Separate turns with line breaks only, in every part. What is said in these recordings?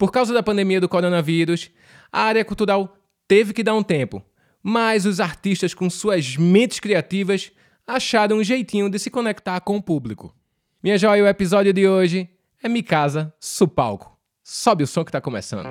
Por causa da pandemia do coronavírus, a área cultural teve que dar um tempo, mas os artistas com suas mentes criativas acharam um jeitinho de se conectar com o público. Minha joia, o episódio de hoje é Mi Casa Supalco. Sobe o som que tá começando.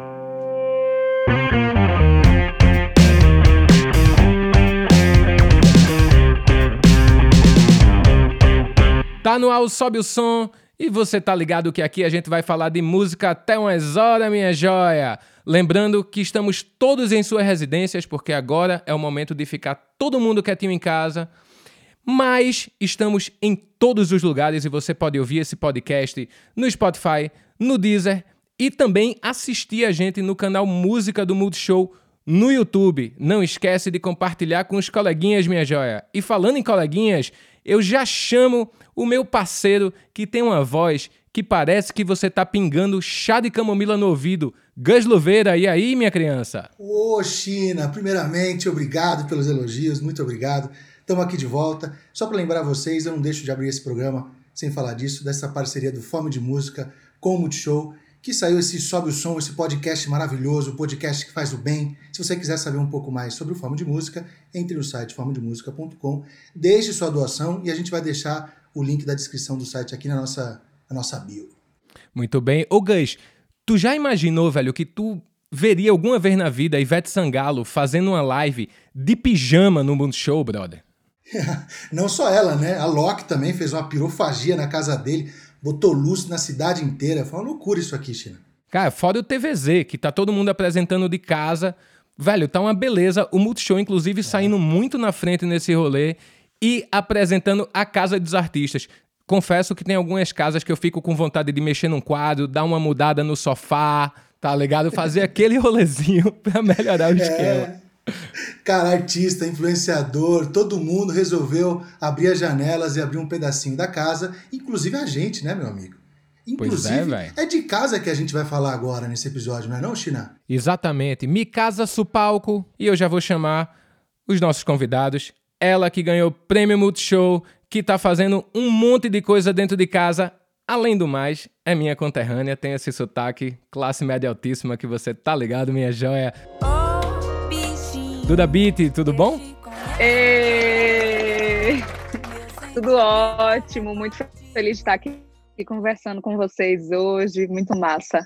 Tá no ar, sobe o som e você tá ligado que aqui a gente vai falar de música até umas horas, minha joia. Lembrando que estamos todos em suas residências, porque agora é o momento de ficar todo mundo quietinho em casa. Mas estamos em todos os lugares e você pode ouvir esse podcast no Spotify, no Deezer e também assistir a gente no canal Música do Multishow no YouTube. Não esquece de compartilhar com os coleguinhas, minha joia. E falando em coleguinhas, eu já chamo o meu parceiro que tem uma voz que parece que você tá pingando chá de camomila no ouvido. Gus Luveira, e aí, minha criança?
Ô, China, primeiramente, obrigado pelos elogios, muito obrigado. Estamos aqui de volta. Só para lembrar vocês, eu não deixo de abrir esse programa sem falar disso, dessa parceria do Fome de Música com o Multishow que saiu esse Sobe o Som, esse podcast maravilhoso, podcast que faz o bem. Se você quiser saber um pouco mais sobre o Forma de Música, entre no site formademusica.com, deixe sua doação e a gente vai deixar o link da descrição do site aqui na nossa, na nossa bio.
Muito bem. Ô Gus, tu já imaginou, velho, que tu veria alguma vez na vida Ivete Sangalo fazendo uma live de pijama no Mundo Show, brother?
Não só ela, né? A Loki também fez uma pirofagia na casa dele botou luz na cidade inteira. Foi uma loucura isso aqui, China.
Cara, fora o TVZ, que tá todo mundo apresentando de casa. Velho, tá uma beleza. O Multishow, inclusive, é. saindo muito na frente nesse rolê e apresentando a casa dos artistas. Confesso que tem algumas casas que eu fico com vontade de mexer num quadro, dar uma mudada no sofá, tá ligado? Fazer aquele rolezinho pra melhorar o é. esquema. É.
Cara, artista, influenciador, todo mundo resolveu abrir as janelas e abrir um pedacinho da casa, inclusive a gente, né, meu amigo? Inclusive, é, é, de casa que a gente vai falar agora nesse episódio, não é não, China?
Exatamente. Mi Casa Supalco. E eu já vou chamar os nossos convidados. Ela que ganhou o Prêmio Multishow, que tá fazendo um monte de coisa dentro de casa. Além do mais, é minha conterrânea, tem esse sotaque, classe média altíssima que você tá ligado, minha joia. Oh. Duda Beat, tudo bom?
Ei, tudo ótimo, muito feliz de estar aqui conversando com vocês hoje, muito massa.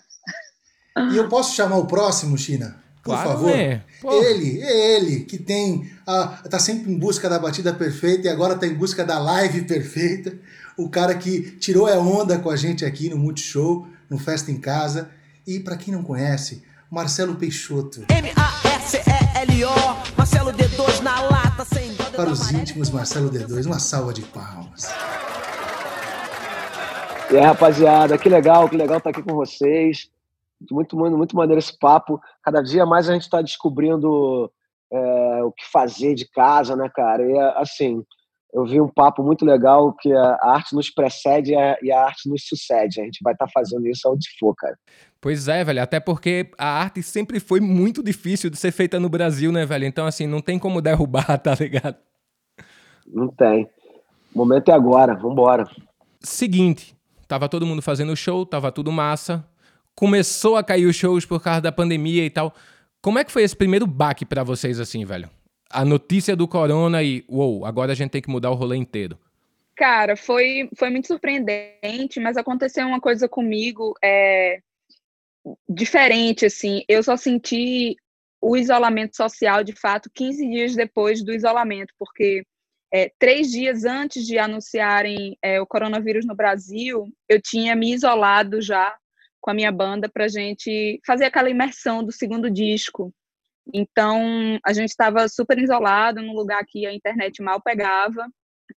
E eu posso chamar o próximo, China? Por claro, favor. É. Ele, ele, que tem. A, tá sempre em busca da batida perfeita e agora tá em busca da live perfeita. O cara que tirou a onda com a gente aqui no Multishow, no Festa em Casa. E para quem não conhece, Marcelo Peixoto. M-A-R-C-E-L-O, Marcelo D2 na lata, sem Para os íntimos, Marcelo D2, uma salva de palmas.
E aí, rapaziada, que legal, que legal estar aqui com vocês. Muito, muito, muito maneiro esse papo. Cada dia mais a gente está descobrindo é, o que fazer de casa, né, cara? E assim, eu vi um papo muito legal que a arte nos precede e a arte nos sucede. A gente vai estar tá fazendo isso onde for, cara.
Pois é, velho. Até porque a arte sempre foi muito difícil de ser feita no Brasil, né, velho? Então, assim, não tem como derrubar, tá ligado?
Não tem. O momento é agora. Vambora.
Seguinte. Tava todo mundo fazendo show, tava tudo massa. Começou a cair os shows por causa da pandemia e tal. Como é que foi esse primeiro baque para vocês, assim, velho? a notícia do corona e, uou, agora a gente tem que mudar o rolê inteiro?
Cara, foi, foi muito surpreendente, mas aconteceu uma coisa comigo é, diferente, assim. Eu só senti o isolamento social, de fato, 15 dias depois do isolamento, porque é, três dias antes de anunciarem é, o coronavírus no Brasil, eu tinha me isolado já com a minha banda para gente fazer aquela imersão do segundo disco. Então, a gente estava super isolado, num lugar que a internet mal pegava,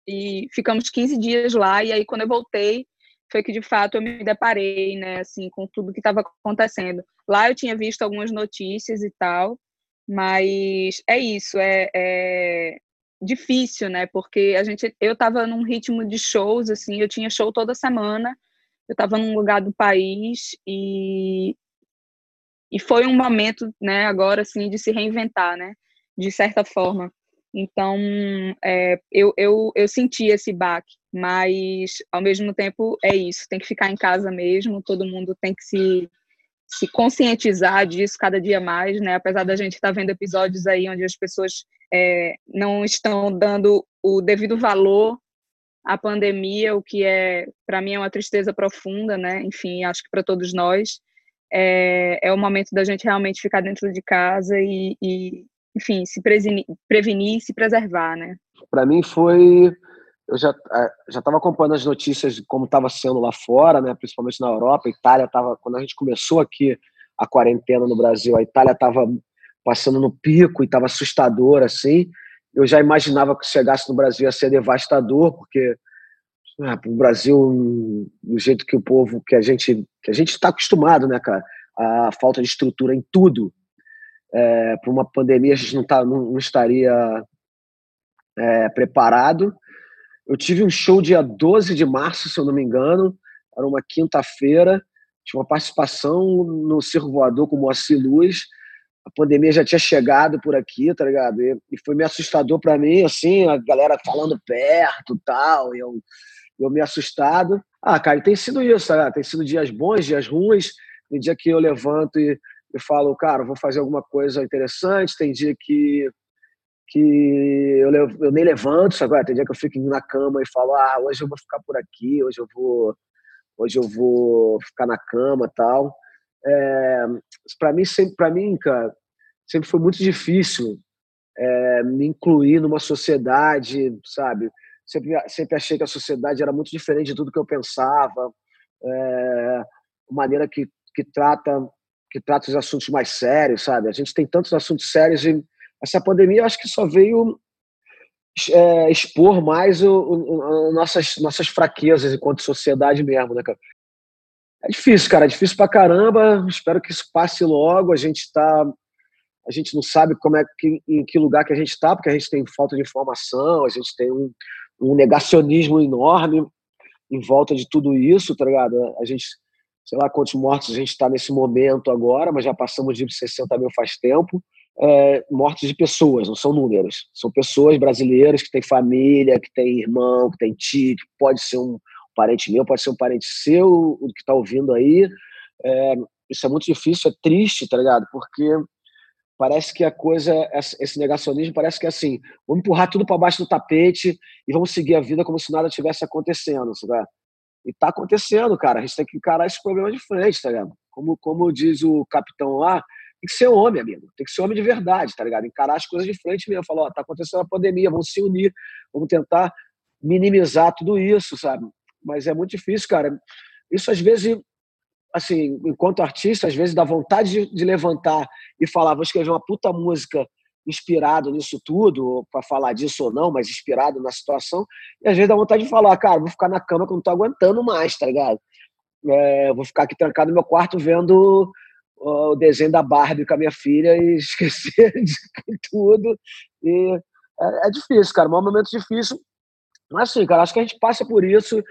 e ficamos 15 dias lá, e aí quando eu voltei, foi que de fato eu me deparei, né, assim, com tudo que estava acontecendo. Lá eu tinha visto algumas notícias e tal, mas é isso, é, é difícil, né, porque a gente, eu estava num ritmo de shows, assim, eu tinha show toda semana, eu estava num lugar do país e e foi um momento, né, agora assim, de se reinventar, né, de certa forma. Então, é, eu, eu, eu senti esse baque, mas ao mesmo tempo é isso, tem que ficar em casa mesmo, todo mundo tem que se se conscientizar disso cada dia mais, né? Apesar da gente estar tá vendo episódios aí onde as pessoas é, não estão dando o devido valor à pandemia, o que é, para mim, é uma tristeza profunda, né? Enfim, acho que para todos nós é, é o momento da gente realmente ficar dentro de casa e, e enfim, se prevenir, e se preservar, né?
Para mim foi eu já já estava acompanhando as notícias de como estava sendo lá fora, né, principalmente na Europa. A Itália estava quando a gente começou aqui a quarentena no Brasil, a Itália estava passando no pico e estava assustador assim. Eu já imaginava que chegasse no Brasil ia ser devastador, porque ah, o Brasil do jeito que o povo que a gente que a gente está acostumado, né, cara, a falta de estrutura em tudo. É, para uma pandemia a gente não, tá, não, não estaria é, preparado eu tive um show dia 12 de março, se eu não me engano, era uma quinta-feira, tinha uma participação no Circo Voador com o Moacir Luz. A pandemia já tinha chegado por aqui, tá ligado? E, e foi meio assustador para mim, assim, a galera falando perto tal, e eu, eu me assustado. Ah, cara, tem sido isso, tá tem sido dias bons, dias ruins. Tem dia que eu levanto e, e falo, cara, vou fazer alguma coisa interessante. Tem dia que que eu, eu nem levanto, agora tem dia que eu fico na cama e falo, ah, hoje eu vou ficar por aqui, hoje eu vou, hoje eu vou ficar na cama tal. É, para mim sempre, para mim, cara, sempre foi muito difícil é, me incluir numa sociedade, sabe? Sempre, sempre achei que a sociedade era muito diferente de tudo que eu pensava, é, maneira que, que trata que trata os assuntos mais sérios, sabe? A gente tem tantos assuntos sérios e essa pandemia acho que só veio é, expor mais o, o, o, nossas, nossas fraquezas enquanto sociedade mesmo, né, cara? É difícil, cara, é difícil pra caramba. Espero que isso passe logo. A gente tá. A gente não sabe como é que, em que lugar que a gente está, porque a gente tem falta de informação, a gente tem um, um negacionismo enorme em volta de tudo isso, tá ligado? A gente, sei lá quantos mortos a gente está nesse momento agora, mas já passamos de 60 mil faz tempo é, mortes de pessoas, não são números. São pessoas brasileiras que têm família, que têm irmão, que têm tio, que pode ser um parente meu, pode ser um parente seu, que está ouvindo aí. É, isso é muito difícil, é triste, tá ligado? Porque parece que a coisa, esse negacionismo parece que é assim, vamos empurrar tudo para baixo do tapete e vamos seguir a vida como se nada tivesse acontecendo, sabe? E tá acontecendo, cara. A gente tem que encarar esse problema de frente, tá ligado? Como, como diz o capitão lá, tem que ser homem, amigo. Tem que ser homem de verdade, tá ligado? Encarar as coisas de frente mesmo. Falar, ó, tá acontecendo a pandemia, vamos se unir, vamos tentar minimizar tudo isso, sabe? Mas é muito difícil, cara. Isso às vezes, assim, enquanto artista, às vezes dá vontade de, de levantar e falar, vou escrever uma puta música inspirado nisso tudo, para falar disso ou não, mas inspirado na situação. E às vezes dá vontade de falar, cara, vou ficar na cama que eu não tô aguentando mais, tá ligado? É, vou ficar aqui trancado no meu quarto vendo o desenho da Barbie com a minha filha e esquecer de tudo. E é, é difícil, cara, é um momento difícil. Mas assim, cara, acho que a gente passa por isso.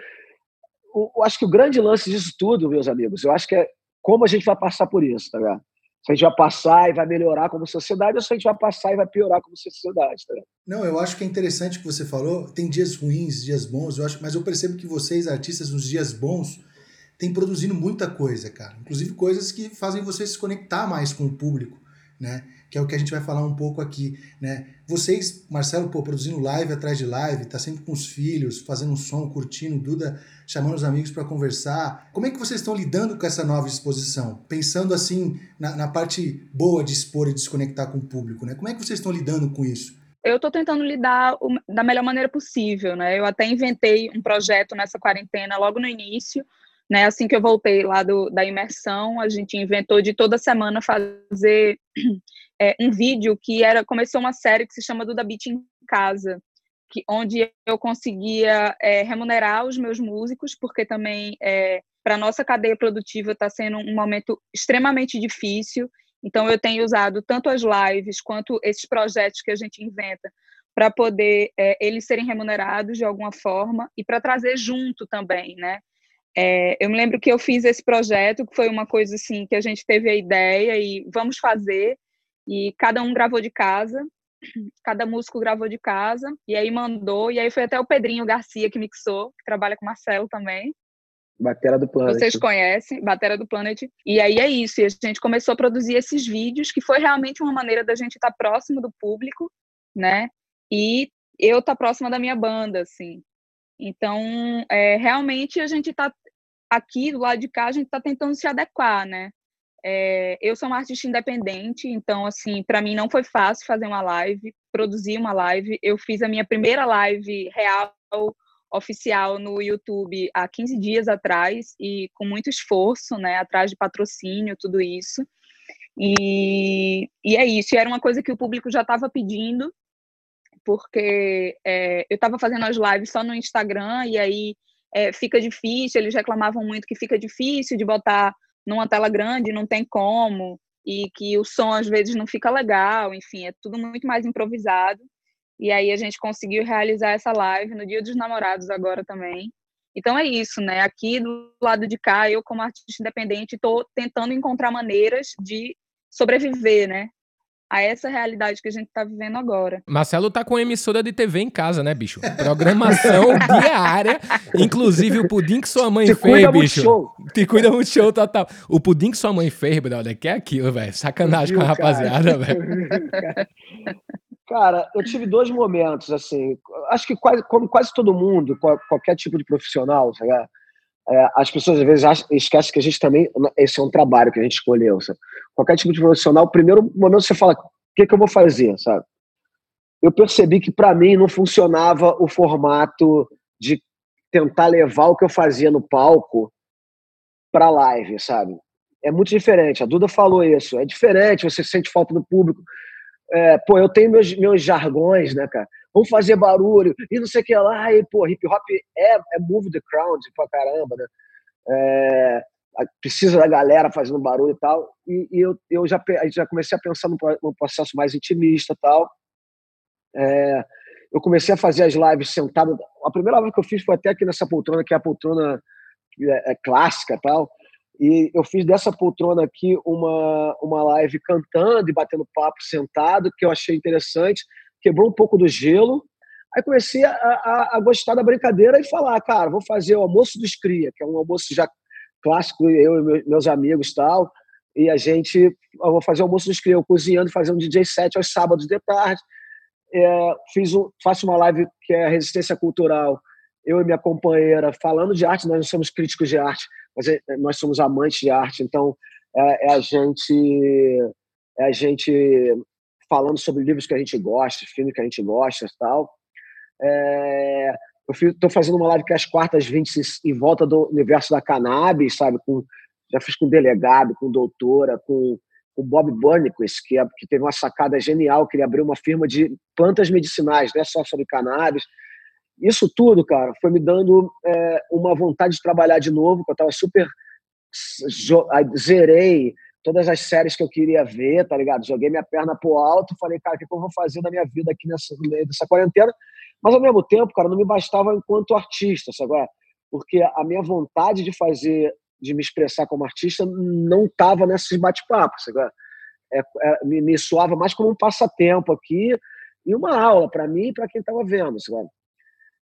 Eu acho que o grande lance disso tudo, meus amigos, eu acho que é como a gente vai passar por isso, tá ligado? Se a gente vai passar e vai melhorar como sociedade ou se a gente vai passar e vai piorar como sociedade, tá?
Não, eu acho que é interessante o que você falou. Tem dias ruins, dias bons, eu acho, mas eu percebo que vocês, artistas, nos dias bons, tem produzindo muita coisa, cara. Inclusive coisas que fazem você se conectar mais com o público, né? Que é o que a gente vai falar um pouco aqui, né? Vocês, Marcelo, pô, produzindo live atrás de live, tá sempre com os filhos, fazendo um som, curtindo, Duda chamando os amigos para conversar. Como é que vocês estão lidando com essa nova exposição? Pensando assim na, na parte boa de expor e desconectar com o público, né? Como é que vocês estão lidando com isso?
eu estou tentando lidar da melhor maneira possível, né? Eu até inventei um projeto nessa quarentena logo no início, né, assim que eu voltei lá do, da imersão, a gente inventou de toda semana fazer é, um vídeo que era começou uma série que se chama Duda Beat em Casa, que, onde eu conseguia é, remunerar os meus músicos, porque também é, para nossa cadeia produtiva está sendo um momento extremamente difícil. Então, eu tenho usado tanto as lives quanto esses projetos que a gente inventa para poder é, eles serem remunerados de alguma forma e para trazer junto também, né? É, eu me lembro que eu fiz esse projeto, que foi uma coisa assim, que a gente teve a ideia e vamos fazer, e cada um gravou de casa, cada músico gravou de casa, e aí mandou, e aí foi até o Pedrinho Garcia que mixou, que trabalha com o Marcelo também.
Batera do Planet.
Vocês conhecem, Batera do Planet. E aí é isso. E a gente começou a produzir esses vídeos, que foi realmente uma maneira da gente estar tá próximo do público, né? E eu estar tá próxima da minha banda, assim. Então, é, realmente a gente está aqui do lado de cá, a gente está tentando se adequar, né? É, eu sou uma artista independente, então, assim, para mim não foi fácil fazer uma live, produzir uma live. Eu fiz a minha primeira live real, oficial no YouTube há 15 dias atrás e com muito esforço, né, atrás de patrocínio, tudo isso. E, e é isso, e era uma coisa que o público já estava pedindo, porque é, eu estava fazendo as lives só no Instagram e aí é, fica difícil, eles reclamavam muito que fica difícil de botar numa tela grande, não tem como, e que o som às vezes não fica legal, enfim, é tudo muito mais improvisado. E aí a gente conseguiu realizar essa live no Dia dos Namorados agora também. Então é isso, né? Aqui do lado de cá, eu como artista independente estou tentando encontrar maneiras de sobreviver, né? A essa realidade que a gente está vivendo agora.
Marcelo tá com emissora de TV em casa, né, bicho? Programação diária. Inclusive o pudim que sua mãe Te fez, cuida bicho. Show. Te cuida muito show total. O pudim que sua mãe fez, brother, que é aquilo, velho. Sacanagem Viu, com a rapaziada, velho.
Cara, eu tive dois momentos, assim. Acho que quase, como quase todo mundo, qualquer tipo de profissional, sabe? É, as pessoas às vezes acham, esquecem que a gente também. Esse é um trabalho que a gente escolheu. Sabe? Qualquer tipo de profissional, primeiro momento você fala: o que, que eu vou fazer? Sabe? Eu percebi que para mim não funcionava o formato de tentar levar o que eu fazia no palco para live, sabe? É muito diferente. A Duda falou isso. É diferente, você sente falta do público. É, pô, eu tenho meus, meus jargões, né, cara? Vamos fazer barulho e não sei o que lá. E, pô, hip hop é, é move the crowd pra caramba, né? É, precisa da galera fazendo barulho e tal. E, e eu, eu já, já comecei a pensar num, num processo mais intimista e tal. É, eu comecei a fazer as lives sentado. A primeira live que eu fiz foi até aqui nessa poltrona, que é a poltrona é, é clássica tal. E eu fiz dessa poltrona aqui uma, uma live cantando e batendo papo sentado, que eu achei interessante, quebrou um pouco do gelo. Aí comecei a, a, a gostar da brincadeira e falar, cara, vou fazer o almoço dos cria, que é um almoço já clássico, eu e meus amigos tal, e a gente, eu vou fazer o almoço dos cria, eu cozinhando, fazendo DJ set aos sábados de tarde. É, fiz um, faço uma live que é Resistência Cultural, eu e minha companheira, falando de arte, nós não somos críticos de arte, mas é, nós somos amantes de arte, então é, é, a gente é a gente falando sobre livros que a gente gosta, filmes que a gente gosta e tal. É, eu estou fazendo uma live que é às quartas 20 em volta do universo da cannabis, sabe? Com, já fiz com delegado, com doutora, com o Bob Burnquist, que, é, que teve uma sacada genial, que ele abriu uma firma de plantas medicinais, não é só sobre cannabis. Isso tudo, cara, foi me dando é, uma vontade de trabalhar de novo, que eu estava super. Zerei todas as séries que eu queria ver, tá ligado? Joguei minha perna pro alto, falei, cara, o que, eu vou fazer da minha vida aqui nessa, nessa quarentena? Mas ao mesmo tempo, cara, não me bastava enquanto artista, sabe? Porque a minha vontade de fazer, de me expressar como artista, não estava nesses bate-papos, sabe? É, é, me, me soava mais como um passatempo aqui e uma aula para mim e para quem estava vendo, sabe?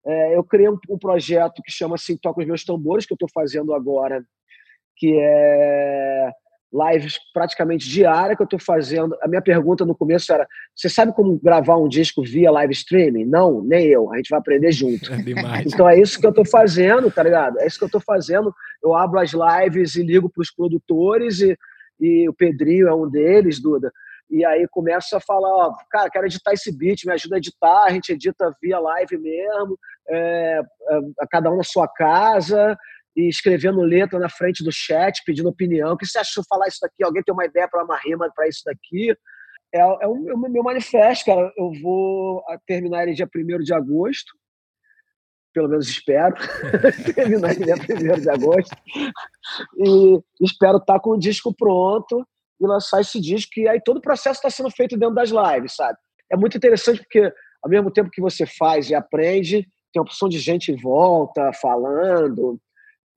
É, eu criei um, um, projeto que chama assim Toca os Meus Tambores, que eu estou fazendo agora, que é lives praticamente diária que eu estou fazendo. A minha pergunta no começo era: você sabe como gravar um disco via live streaming? Não, nem eu. A gente vai aprender junto. É então é isso que eu estou fazendo, tá ligado? É isso que eu estou fazendo. Eu abro as lives e ligo para os produtores e, e o Pedrinho é um deles, Duda. E aí começa a falar, ó, cara, quero editar esse beat, me ajuda a editar, a gente edita via live mesmo, é, é, cada um na sua casa, e escrevendo letra na frente do chat, pedindo opinião. O que você achou falar isso daqui? Alguém tem uma ideia para uma rima para isso daqui? É, é o meu, meu manifesto, cara. Eu vou terminar ele dia 1 de agosto, pelo menos espero, terminar ele dia 1 de agosto, e espero estar tá com o disco pronto e lançar esse disco. E aí todo o processo está sendo feito dentro das lives, sabe? É muito interessante porque, ao mesmo tempo que você faz e aprende, tem uma opção de gente em volta, falando.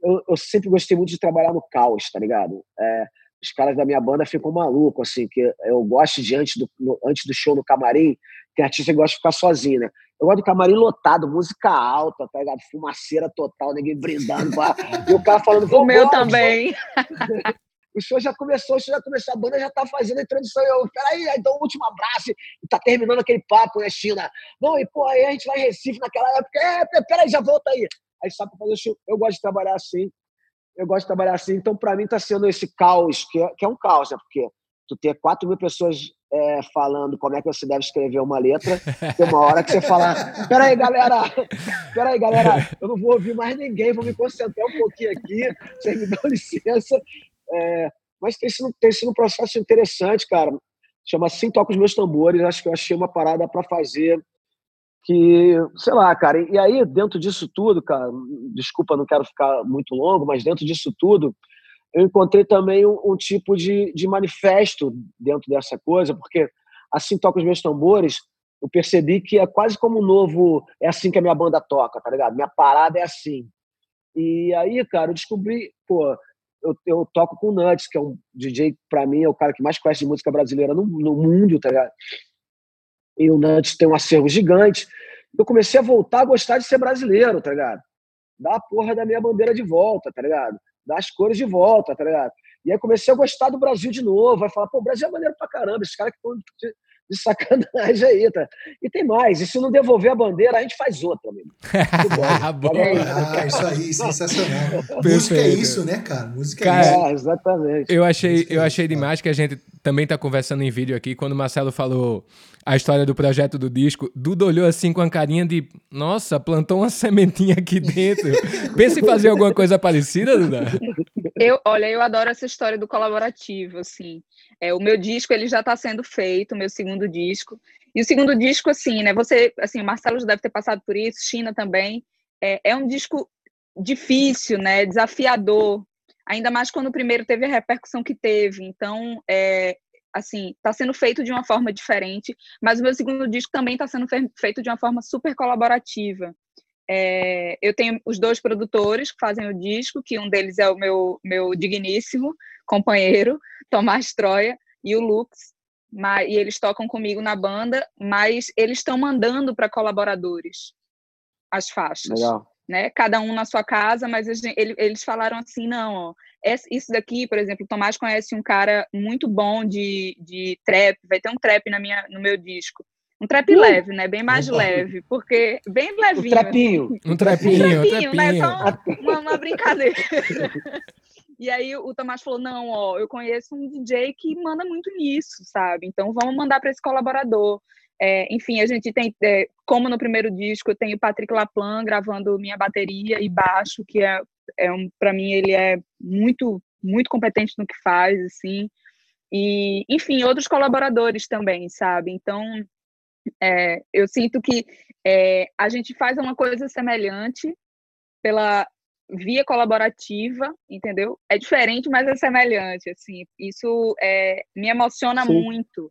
Eu, eu sempre gostei muito de trabalhar no caos, tá ligado? É, os caras da minha banda ficam malucos, assim, que eu gosto de antes do, no, antes do show no camarim, tem artista que gosta de ficar sozinho, né? Eu gosto de camarim lotado, música alta, tá ligado? Fumaceira total, ninguém brindando. Pra... e o cara falando,
o meu também.
o show já começou, o show já começou, a banda já tá fazendo a introdução. Eu, peraí, então um último abraço. E tá terminando aquele papo, né, China? Não, e pô, aí a gente vai em Recife naquela época. É, peraí, já volta aí. Aí só pra fazer show. Eu gosto de trabalhar assim. Eu gosto de trabalhar assim. Então, para mim, tá sendo esse caos, que é, que é um caos, né? Porque tu ter 4 mil pessoas é, falando como é que você deve escrever uma letra, tem uma hora que você fala, peraí, galera, peraí, galera, eu não vou ouvir mais ninguém, vou me concentrar um pouquinho aqui, vocês me dão licença. É, mas tem sido, tem sido um processo interessante, cara. Chama Assim Toca os Meus Tambores, acho que eu achei uma parada para fazer que, sei lá, cara, e aí dentro disso tudo, cara, desculpa, não quero ficar muito longo, mas dentro disso tudo, eu encontrei também um, um tipo de, de manifesto dentro dessa coisa, porque assim toca os meus tambores, eu percebi que é quase como um novo. É assim que a minha banda toca, tá ligado? Minha parada é assim. E aí, cara, eu descobri, pô, eu, eu toco com o Nuts, que é um DJ, pra mim, é o cara que mais conhece de música brasileira no, no mundo, tá ligado? E o Nuts tem um acervo gigante. Eu comecei a voltar a gostar de ser brasileiro, tá ligado? Dar a porra da minha bandeira de volta, tá ligado? dar as cores de volta, tá ligado? E aí comecei a gostar do Brasil de novo, vai falar, pô, o Brasil é maneiro pra caramba, esses caras que estão de, de, sacanagem aí, tá? E tem mais, e se não devolver a bandeira, a gente faz outra, amigo.
Bom. ah, isso aí, sensacional. Perfeito. Música é isso, né, cara? Música cara, é isso.
É, exatamente.
Eu achei, eu achei demais que a gente também tá conversando em vídeo aqui, quando o Marcelo falou a história do projeto do disco, Duda olhou assim com a carinha de nossa, plantou uma sementinha aqui dentro. Pensa em fazer alguma coisa parecida, Duda?
Eu, olha, eu adoro essa história do colaborativo, assim. É, o meu disco ele já está sendo feito, o meu segundo disco. E o segundo disco, assim, né? Você, assim, o Marcelo já deve ter passado por isso, China também. É, é um disco difícil, né? Desafiador. Ainda mais quando o primeiro teve a repercussão que teve. Então, é, assim, está sendo feito de uma forma diferente, mas o meu segundo disco também está sendo feito de uma forma super colaborativa. É, eu tenho os dois produtores que fazem o disco, que um deles é o meu, meu digníssimo companheiro, Tomás Troia, e o Lux, mas, e eles tocam comigo na banda, mas eles estão mandando para colaboradores as faixas. Legal. Né? Cada um na sua casa, mas eles falaram assim, não, ó, isso daqui, por exemplo, o Tomás conhece um cara muito bom de, de trap, vai ter um trap na minha, no meu disco. Um trap uh! leve, né? Bem mais leve, porque bem levinho.
Um trapinho.
Um trapinho, um
trapinho, um né? Só uma, uma brincadeira. E aí o Tomás falou: não, ó, eu conheço um DJ que manda muito nisso, sabe? Então vamos mandar para esse colaborador. É, enfim, a gente tem, é, como no primeiro disco, eu tenho o Patrick Laplan gravando minha bateria e baixo, que é, é um, para mim ele é muito, muito competente no que faz, assim. E, enfim, outros colaboradores também, sabe? Então, é, eu sinto que é, a gente faz uma coisa semelhante pela via colaborativa, entendeu? É diferente, mas é semelhante, assim. Isso é, me emociona Sim. muito.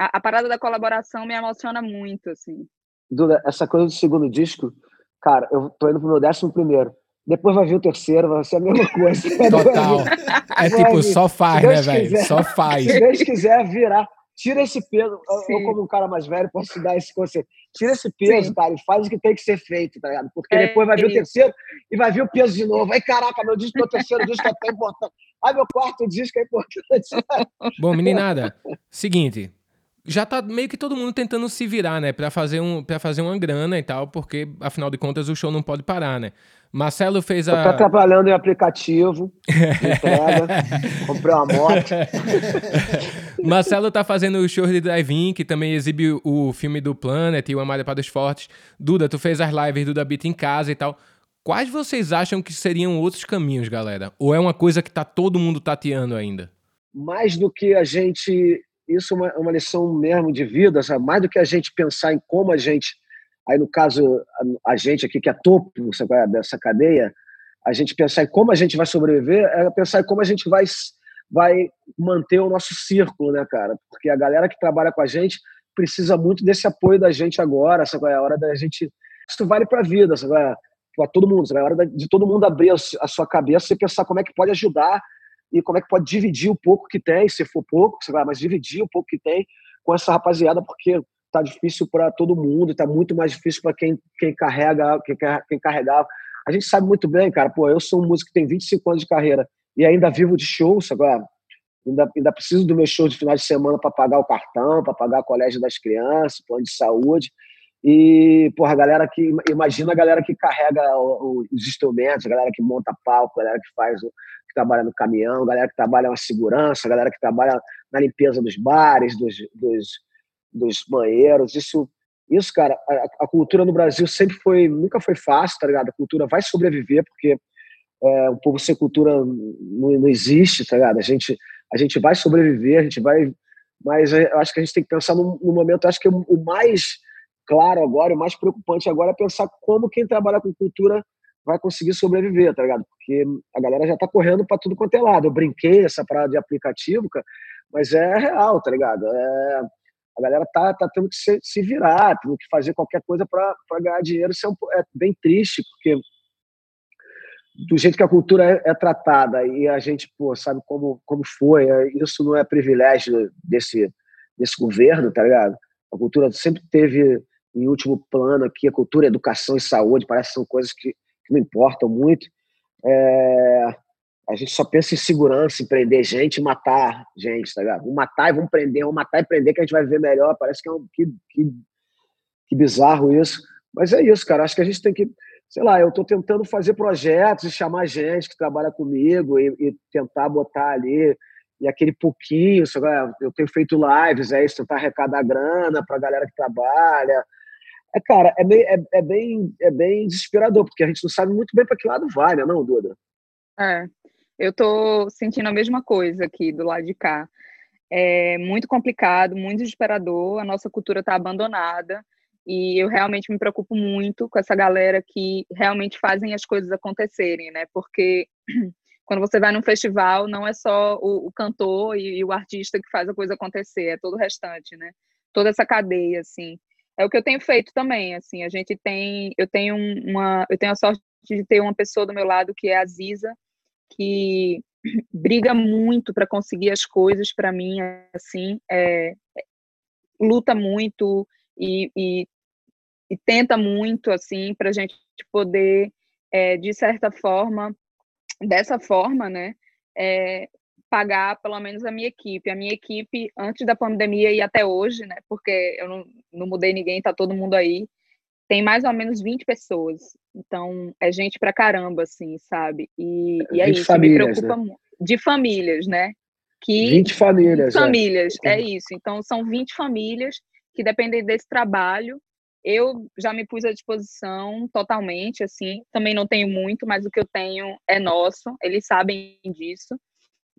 A, a, parada da colaboração me emociona muito, assim.
Duda, essa coisa do segundo disco, cara, eu tô indo pro meu décimo primeiro. Depois vai vir o terceiro, vai ser a mesma coisa.
Total. É tipo, só faz, né, velho? Só faz.
Se Deus quiser virar, tira esse peso. Sim. Eu, como um cara mais velho, posso dar esse conselho. Tira esse peso, Sim. cara, e faz o que tem que ser feito, tá ligado? Porque é, depois vai vir é o terceiro e vai vir o peso de novo. Aí, caraca, meu disco, meu terceiro disco é tão importante. Aí, meu quarto disco é importante.
Bom, meninada, seguinte. Já tá meio que todo mundo tentando se virar, né? Pra fazer, um, pra fazer uma grana e tal, porque, afinal de contas, o show não pode parar, né? Marcelo fez a.
Tô trabalhando em aplicativo, entrega, comprei uma moto.
Marcelo tá fazendo o show de drive-in, que também exibe o filme do Planet e o Amália para os Fortes. Duda, tu fez as lives do Da Beat em casa e tal. Quais vocês acham que seriam outros caminhos, galera? Ou é uma coisa que tá todo mundo tateando ainda?
Mais do que a gente. Isso é uma, uma lição mesmo de vida, sabe? Mais do que a gente pensar em como a gente Aí, no caso, a, a gente aqui, que é topo é, dessa cadeia, a gente pensar em como a gente vai sobreviver, é pensar em como a gente vai, vai manter o nosso círculo, né, cara? Porque a galera que trabalha com a gente precisa muito desse apoio da gente agora, sabe? É a hora da gente. Isso vale para a vida, sabe? para todo mundo, sabe? É a hora de todo mundo abrir a sua cabeça e pensar como é que pode ajudar e como é que pode dividir o pouco que tem, se for pouco, sabe? mas dividir o pouco que tem com essa rapaziada, porque tá difícil para todo mundo, tá muito mais difícil para quem, quem carrega, quem, quem carregava. A gente sabe muito bem, cara, pô, eu sou um músico que tem 25 anos de carreira e ainda vivo de shows agora. Ainda, ainda preciso do meu show de final de semana para pagar o cartão, para pagar o colégio das crianças, plano de saúde. E, porra, a galera que. Imagina a galera que carrega os instrumentos, a galera que monta palco, a galera que faz que trabalha no caminhão, a galera que trabalha na segurança, a galera que trabalha na limpeza dos bares, dos, dos, dos banheiros. Isso, isso cara, a, a, cultura no Brasil sempre foi, nunca foi fácil, tá ligado? A cultura vai sobreviver, porque é, o povo sem cultura não, não existe, tá ligado? A gente, a gente vai sobreviver, a gente vai. Mas eu acho que a gente tem que pensar no, no momento, acho que o mais claro agora, o mais preocupante agora é pensar como quem trabalha com cultura vai conseguir sobreviver, tá ligado? Porque a galera já tá correndo para tudo quanto é lado. Eu brinquei essa parada de aplicativo, cara, mas é real, tá ligado? É, a galera tá, tá tendo que se, se virar, tendo que fazer qualquer coisa para ganhar dinheiro. Isso é, um, é, bem triste, porque do jeito que a cultura é, é, tratada e a gente pô, sabe como, como foi, é, isso não é privilégio desse, desse governo, tá ligado? A cultura sempre teve em último plano aqui, a cultura, a educação e saúde, parece que são coisas que, que não importam muito. É, a gente só pensa em segurança, em prender gente e matar gente, tá ligado? Vamos matar e vamos prender, vamos matar e prender que a gente vai ver melhor. Parece que é um que, que, que bizarro isso. Mas é isso, cara. Acho que a gente tem que, sei lá, eu estou tentando fazer projetos e chamar gente que trabalha comigo e, e tentar botar ali e aquele pouquinho, eu tenho feito lives, é isso, tentar arrecadar grana para a galera que trabalha. É, cara, é bem, é, é, bem, é bem desesperador, porque a gente não sabe muito bem para que lado vai, né, não, Duda?
É, eu tô sentindo a mesma coisa aqui do lado de cá. É muito complicado, muito desesperador, a nossa cultura está abandonada e eu realmente me preocupo muito com essa galera que realmente fazem as coisas acontecerem, né? Porque quando você vai num festival, não é só o, o cantor e, e, o artista que faz a coisa acontecer, é todo o restante, né? Toda essa cadeia, assim. É o que eu tenho feito também, assim. A gente tem, eu tenho uma, eu tenho a sorte de ter uma pessoa do meu lado que é a Ziza, que briga muito para conseguir as coisas para mim, assim, é, luta muito e, e, e, tenta muito, assim, para a gente poder, é, de certa forma, dessa forma, né, é, pagar pelo menos a minha equipe. A minha equipe, antes da pandemia e até hoje, né, porque eu não, não mudei ninguém, tá todo mundo aí, tem mais ou menos 20 pessoas. Então, é gente pra caramba, assim, sabe? E, e é isso, famílias, me preocupa né? De famílias, né?
Que, 20 famílias.
20 famílias, é. é isso. Então, são 20 famílias que dependem desse trabalho. Eu já me pus à disposição totalmente, assim. Também não tenho muito, mas o que eu tenho é nosso. Eles sabem disso.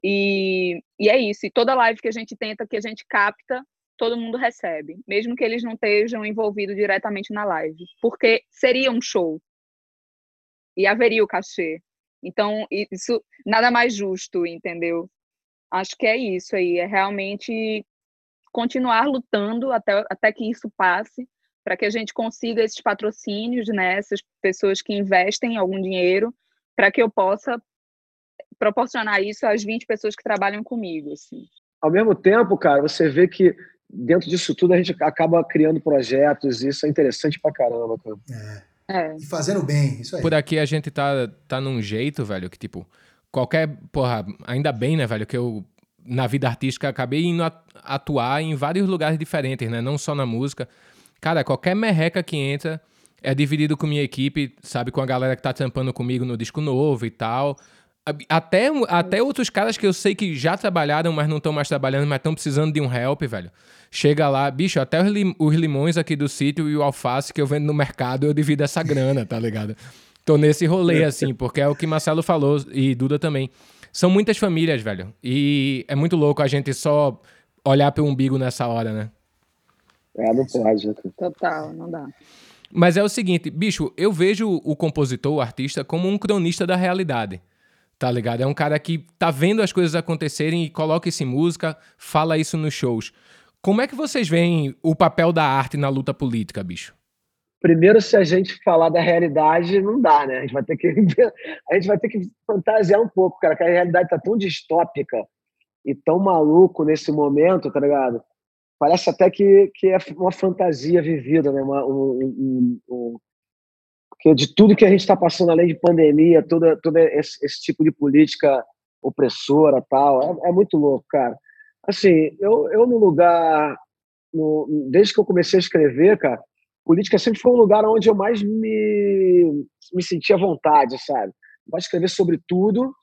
E, e é isso. E toda live que a gente tenta, que a gente capta, todo mundo recebe, mesmo que eles não estejam envolvidos diretamente na live, porque seria um show e haveria o cachê. Então, isso nada mais justo, entendeu? Acho que é isso aí, é realmente continuar lutando até, até que isso passe, para que a gente consiga esses patrocínios, né, essas pessoas que investem algum dinheiro, para que eu possa proporcionar isso às 20 pessoas que trabalham comigo. Assim.
Ao mesmo tempo, cara, você vê que dentro disso tudo a gente acaba criando projetos e isso é interessante pra caramba, cara.
É. é. E fazendo bem, isso aí.
Por aqui a gente tá, tá num jeito, velho, que tipo, qualquer. Porra, ainda bem, né, velho, que eu na vida artística acabei indo atuar em vários lugares diferentes, né? Não só na música. Cara, qualquer merreca que entra é dividido com minha equipe, sabe? Com a galera que tá tampando comigo no disco novo e tal. Até, até outros caras que eu sei que já trabalharam, mas não estão mais trabalhando, mas estão precisando de um help, velho. Chega lá, bicho, até os, lim os limões aqui do sítio e o alface que eu vendo no mercado, eu divido essa grana, tá ligado? Tô nesse rolê, assim, porque é o que Marcelo falou e Duda também. São muitas famílias, velho. E é muito louco a gente só olhar pro umbigo nessa hora, né?
É, não pode. Né?
Total, não dá.
Mas é o seguinte, bicho, eu vejo o compositor, o artista, como um cronista da realidade. Tá ligado? É um cara que tá vendo as coisas acontecerem e coloca isso em música, fala isso nos shows. Como é que vocês veem o papel da arte na luta política, bicho?
Primeiro, se a gente falar da realidade, não dá, né? A gente vai ter que, a gente vai ter que fantasiar um pouco, cara, que a realidade tá tão distópica e tão maluco nesse momento, tá ligado? parece até que, que é uma fantasia vivida, né? Uma, um, um, um, porque de tudo que a gente está passando, além de pandemia, todo, todo esse, esse, tipo de política opressora tal, é, é, muito louco, cara. Assim, eu, eu no lugar, no, desde que eu comecei a escrever, cara, política sempre foi um lugar onde eu mais me, me sentia à vontade, sabe? Gosto de escrever sobre tudo,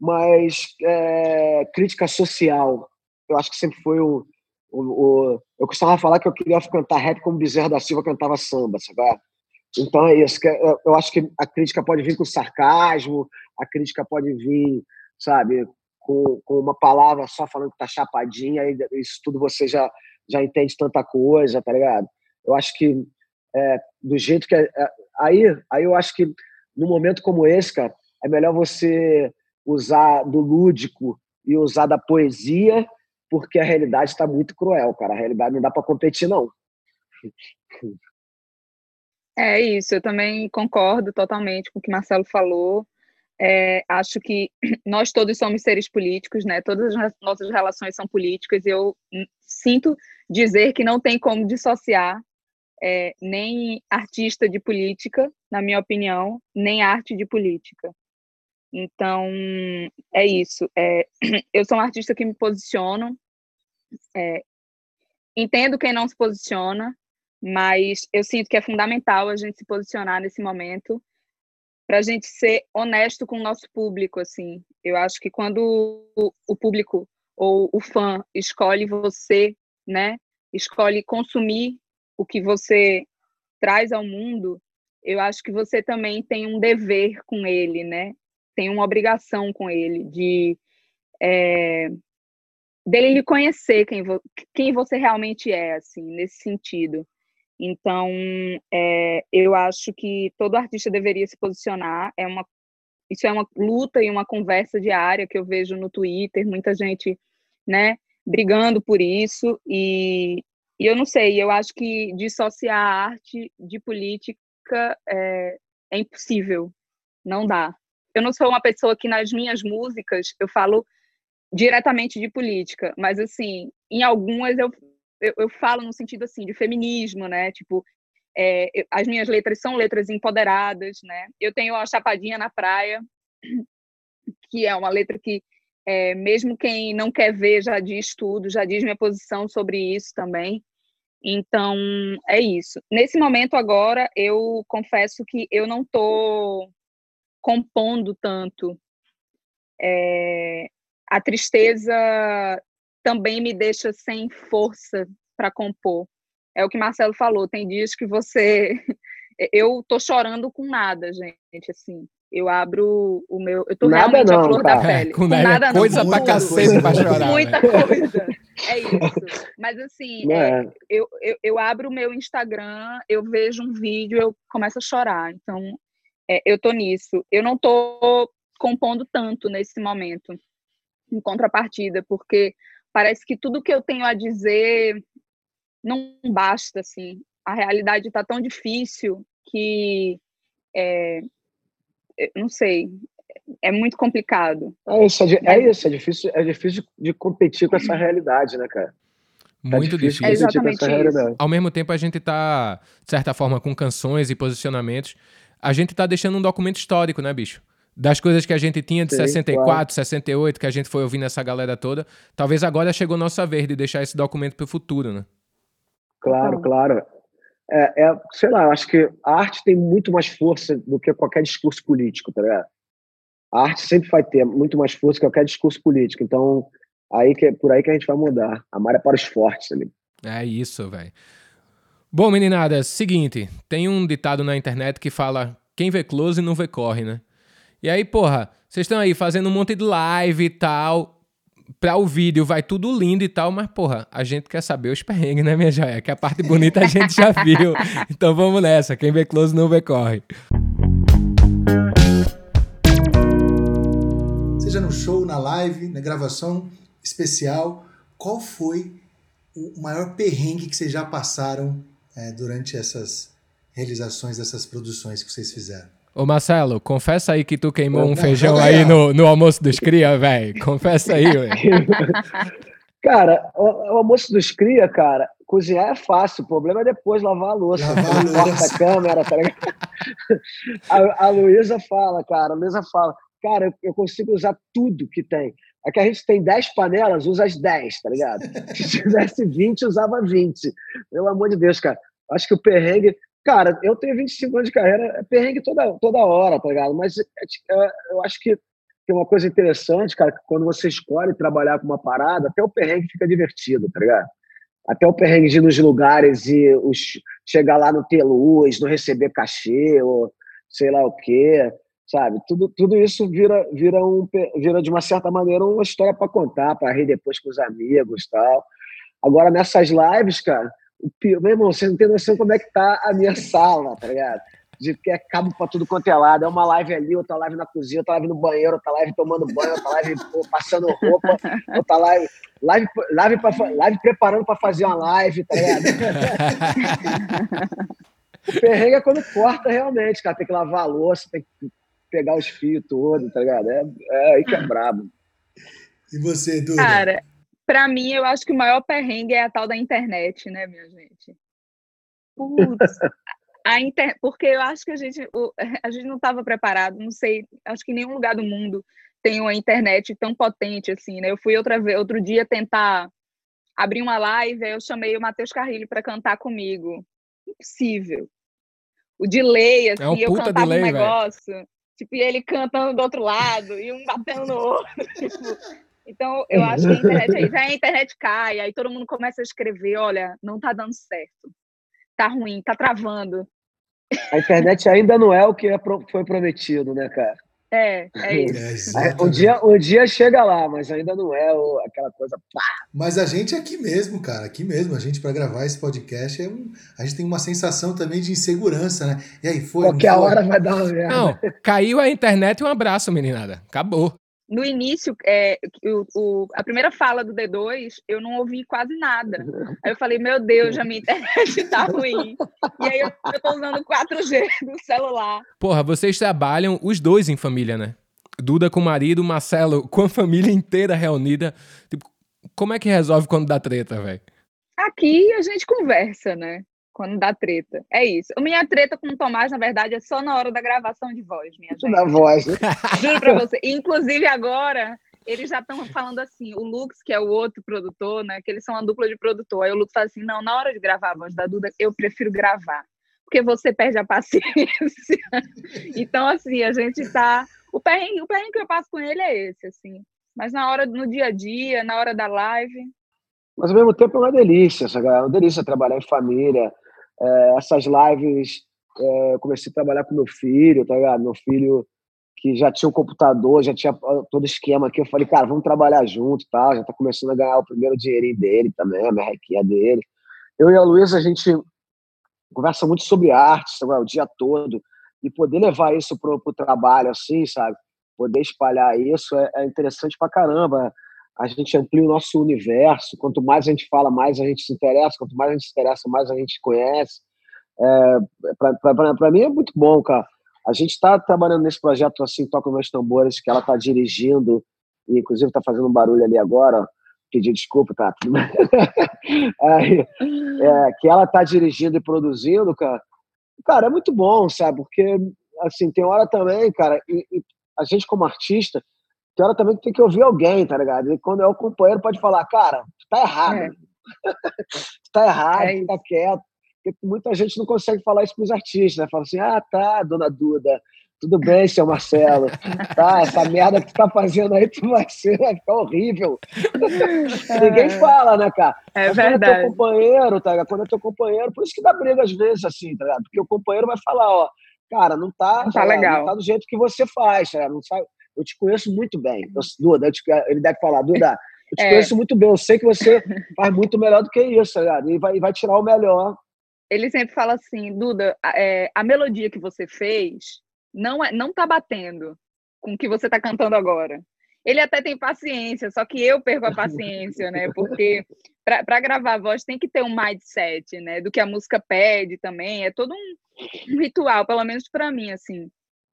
mas é, crítica social, eu acho que sempre foi o, o, o, Eu costumava falar que eu queria cantar rap como Bezerra da Silva cantava samba, sabe? Então é isso. É, eu acho que a crítica pode vir com sarcasmo, a crítica pode vir, sabe, com, com uma palavra só falando que tá chapadinha, e isso tudo você já, já entende tanta coisa, tá ligado? Eu acho que é, do jeito que. É, é aí, aí eu acho que num momento como esse, cara, é melhor você usar do lúdico e usar da poesia, porque a realidade está muito cruel, cara. A realidade não dá para competir, não.
É isso, eu também concordo totalmente com o que Marcelo falou. É, acho que nós todos somos seres políticos, né? Todas as nossas relações são políticas. Eu sinto dizer que não tem como dissociar é, nem artista de política, na minha opinião, nem arte de política. Então, é isso. É, eu sou um artista que me posiciono, é, entendo quem não se posiciona, mas eu sinto que é fundamental a gente se posicionar nesse momento para a gente ser honesto com o nosso público, assim. Eu acho que quando o público ou o fã escolhe você, né, escolhe consumir o que você traz ao mundo, eu acho que você também tem um dever com ele, né? Tem uma obrigação com ele de é, dele lhe conhecer quem, vo, quem você realmente é, assim, nesse sentido. Então, é, eu acho que todo artista deveria se posicionar. É uma, isso é uma luta e uma conversa diária que eu vejo no Twitter, muita gente, né, brigando por isso. E, e eu não sei, eu acho que dissociar a arte de política é, é impossível, não dá. Eu não sou uma pessoa que nas minhas músicas eu falo diretamente de política, mas assim, em algumas eu eu, eu falo no sentido assim de feminismo, né? Tipo, é, eu, as minhas letras são letras empoderadas, né? Eu tenho a Chapadinha na Praia, que é uma letra que é, mesmo quem não quer ver já diz tudo, já diz minha posição sobre isso também. Então, é isso. Nesse momento agora, eu confesso que eu não estou compondo tanto. É, a tristeza também me deixa sem força para compor. É o que Marcelo falou, tem dias que você eu tô chorando com nada, gente, assim. Eu abro o meu, eu tô nada realmente não, a flor da pele. É,
com, com nada, é coisa não, pra cacete pra chorar.
Muita né? coisa. É isso. Mas assim, é, é, eu, eu, eu, abro o meu Instagram, eu vejo um vídeo, eu começo a chorar. Então, é, eu tô nisso. Eu não tô compondo tanto nesse momento, em contrapartida, porque parece que tudo que eu tenho a dizer não basta, assim. A realidade está tão difícil que, é, não sei, é muito complicado.
É isso, é, é, isso, é difícil, é difícil de competir com essa realidade, né, cara?
Tá muito difícil.
difícil. É exatamente isso.
Ao mesmo tempo, a gente está, de certa forma, com canções e posicionamentos, a gente está deixando um documento histórico, né, bicho? Das coisas que a gente tinha de Sim, 64, claro. 68, que a gente foi ouvindo essa galera toda, talvez agora chegou nossa vez de deixar esse documento para o futuro, né?
Claro, então. claro. É, é, sei lá, eu acho que a arte tem muito mais força do que qualquer discurso político, tá ligado? A arte sempre vai ter muito mais força que qualquer discurso político. Então, aí que, por aí que a gente vai mudar. A é para os fortes ali.
É isso, velho. Bom, meninada, seguinte, tem um ditado na internet que fala quem vê close não vê corre, né? E aí, porra, vocês estão aí fazendo um monte de live e tal. Pra o vídeo vai tudo lindo e tal, mas, porra, a gente quer saber os perrengues, né, minha joia? Que a parte bonita a gente já viu. Então vamos nessa. Quem vê close não vê corre.
Seja no show, na live, na gravação especial, qual foi o maior perrengue que vocês já passaram é, durante essas realizações dessas produções que vocês fizeram?
Ô Marcelo, confessa aí que tu queimou um feijão aí no, no almoço dos cria, velho. Confessa aí, velho.
Cara, o, o almoço dos cria, cara, cozinhar é fácil, o problema é depois lavar a louça.
Lavar a
câmera, tá ligado? A, a Luísa fala, cara, a Luísa fala, cara, eu, eu consigo usar tudo que tem. É que a gente tem 10 panelas, usa as 10, tá ligado? Se tivesse 20, usava 20. Pelo amor de Deus, cara. Acho que o perrengue. Cara, eu tenho 25 anos de carreira, é perrengue toda, toda hora, tá ligado? Mas é, é, eu acho que tem uma coisa interessante, cara, que quando você escolhe trabalhar com uma parada, até o perrengue fica divertido, tá ligado? Até o perrengue de ir nos lugares e os, chegar lá não ter luz, não receber cachê, ou sei lá o quê, sabe? Tudo, tudo isso vira, vira, um, vira, de uma certa maneira, uma história para contar, para rir depois com os amigos tal. Agora, nessas lives, cara, meu irmão, você não tem noção como é que tá a minha sala, tá ligado? de que é cabo pra tudo quanto é lado. É uma live ali, outra live na cozinha, outra live no banheiro, outra live tomando banho, outra live pô, passando roupa, outra live. Live, live, pra, live preparando para fazer uma live, tá ligado? o perrengue é quando corta realmente, cara. Tem que lavar a louça, tem que pegar os fios todos, tá ligado? É, é aí que é brabo.
E você, Duda?
Cara, pra mim, eu acho que o maior perrengue é a tal da internet, né, minha gente? Putz, a inter... porque eu acho que a gente, a gente não estava preparado, não sei, acho que em nenhum lugar do mundo tem uma internet tão potente assim, né? Eu fui outra vez, outro dia tentar abrir uma live, aí eu chamei o Matheus Carrilho para cantar comigo. Impossível. O delay, assim, é um assim, eu cantava delay, um negócio, véio. tipo, e ele cantando do outro lado, e um batendo no outro, tipo, então, eu acho que a internet é. Aí a internet cai, aí todo mundo começa a escrever, olha, não tá dando certo tá ruim, tá travando.
A internet ainda não é o que é foi prometido, né, cara?
É, é isso.
É, um, dia, um dia chega lá, mas ainda não é o, aquela coisa. Pá.
Mas a gente é aqui mesmo, cara, aqui mesmo. A gente, para gravar esse podcast, é um, a gente tem uma sensação também de insegurança, né? E aí, foi.
Qualquer hora vai dar uma merda.
Não, caiu a internet, um abraço, meninada. Acabou
no início, é, o, o, a primeira fala do D2, eu não ouvi quase nada. Aí eu falei, meu Deus, a minha internet tá ruim. E aí eu, eu tô usando 4G do celular.
Porra, vocês trabalham os dois em família, né? Duda com o marido, Marcelo com a família inteira reunida. Tipo, como é que resolve quando dá treta, velho?
Aqui a gente conversa, né? Quando dá treta. É isso. A minha treta com o Tomás, na verdade, é só na hora da gravação de voz, minha gente.
Da voz.
Juro pra você. Inclusive, agora, eles já estão falando assim, o Lux, que é o outro produtor, né? Que eles são uma dupla de produtor. Aí o Lux fala assim: não, na hora de gravar a voz da Duda, eu prefiro gravar. Porque você perde a paciência. então, assim, a gente tá. O perrengue, o perrengue que eu passo com ele é esse, assim. Mas na hora, no dia a dia, na hora da live.
Mas ao mesmo tempo é uma delícia, é uma delícia trabalhar em família, é, essas lives, é, comecei a trabalhar com meu filho, tá ligado? Meu filho que já tinha um computador, já tinha todo esquema aqui. Eu falei, cara, vamos trabalhar junto, tá? Já tá começando a ganhar o primeiro dinheirinho dele também, a merrequinha dele. Eu e a Luísa, a gente conversa muito sobre arte, sabe? o dia todo. E poder levar isso pro, pro trabalho, assim, sabe? Poder espalhar isso é, é interessante pra caramba a gente amplia o nosso universo. Quanto mais a gente fala, mais a gente se interessa. Quanto mais a gente se interessa, mais a gente conhece. É, Para mim é muito bom, cara. A gente está trabalhando nesse projeto assim, Toca Meus Tambores, que ela está dirigindo, e inclusive está fazendo um barulho ali agora. Pedir desculpa, tá? é, é, que ela está dirigindo e produzindo, cara. Cara, é muito bom, sabe? Porque, assim, tem hora também, cara, e, e a gente como artista, tem hora também que tem que ouvir alguém, tá ligado? E quando é o companheiro, pode falar, cara, tá errado. É. tá errado, é fica quieto. Porque muita gente não consegue falar isso pros artistas, né? Fala assim, ah, tá, dona Duda, tudo bem, seu Marcelo. Tá, essa merda que tu tá fazendo aí, tu vai ser, vai ficar horrível. É. Ninguém fala, né, cara?
É Mas verdade. Quando é
teu companheiro, tá ligado? Quando é teu companheiro, por isso que dá briga às vezes, assim, tá ligado? Porque o companheiro vai falar, ó, cara, não tá,
não tá, legal. Não
tá do jeito que você faz, tá Não sabe eu te conheço muito bem. Eu, Duda, te, ele deve falar, Duda, eu te é. conheço muito bem, eu sei que você faz muito melhor do que isso, tá E vai, vai tirar o melhor.
Ele sempre fala assim, Duda, é, a melodia que você fez não, é, não tá batendo com o que você tá cantando agora. Ele até tem paciência, só que eu perco a paciência, né? Porque para gravar a voz tem que ter um mindset, né? Do que a música pede também. É todo um, um ritual, pelo menos para mim, assim.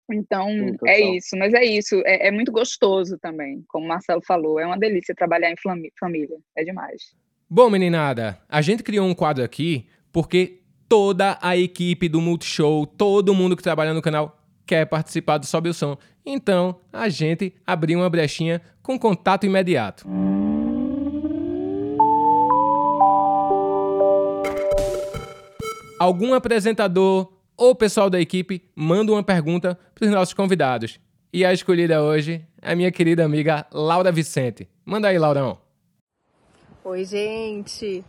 Então, é isso, mas é isso, é, é, muito gostoso também, como o Marcelo falou, é uma delícia trabalhar em família, é demais.
Bom, meninada, a gente criou um quadro aqui porque toda a equipe do Multishow, todo mundo que trabalha no canal quer participar do Sobe o Som. Então, a gente abriu uma brechinha com contato imediato. Algum apresentador ou pessoal da equipe manda uma pergunta para os nossos convidados. E a escolhida hoje é a minha querida amiga Laura Vicente. Manda aí, Laurão.
Oi, gente.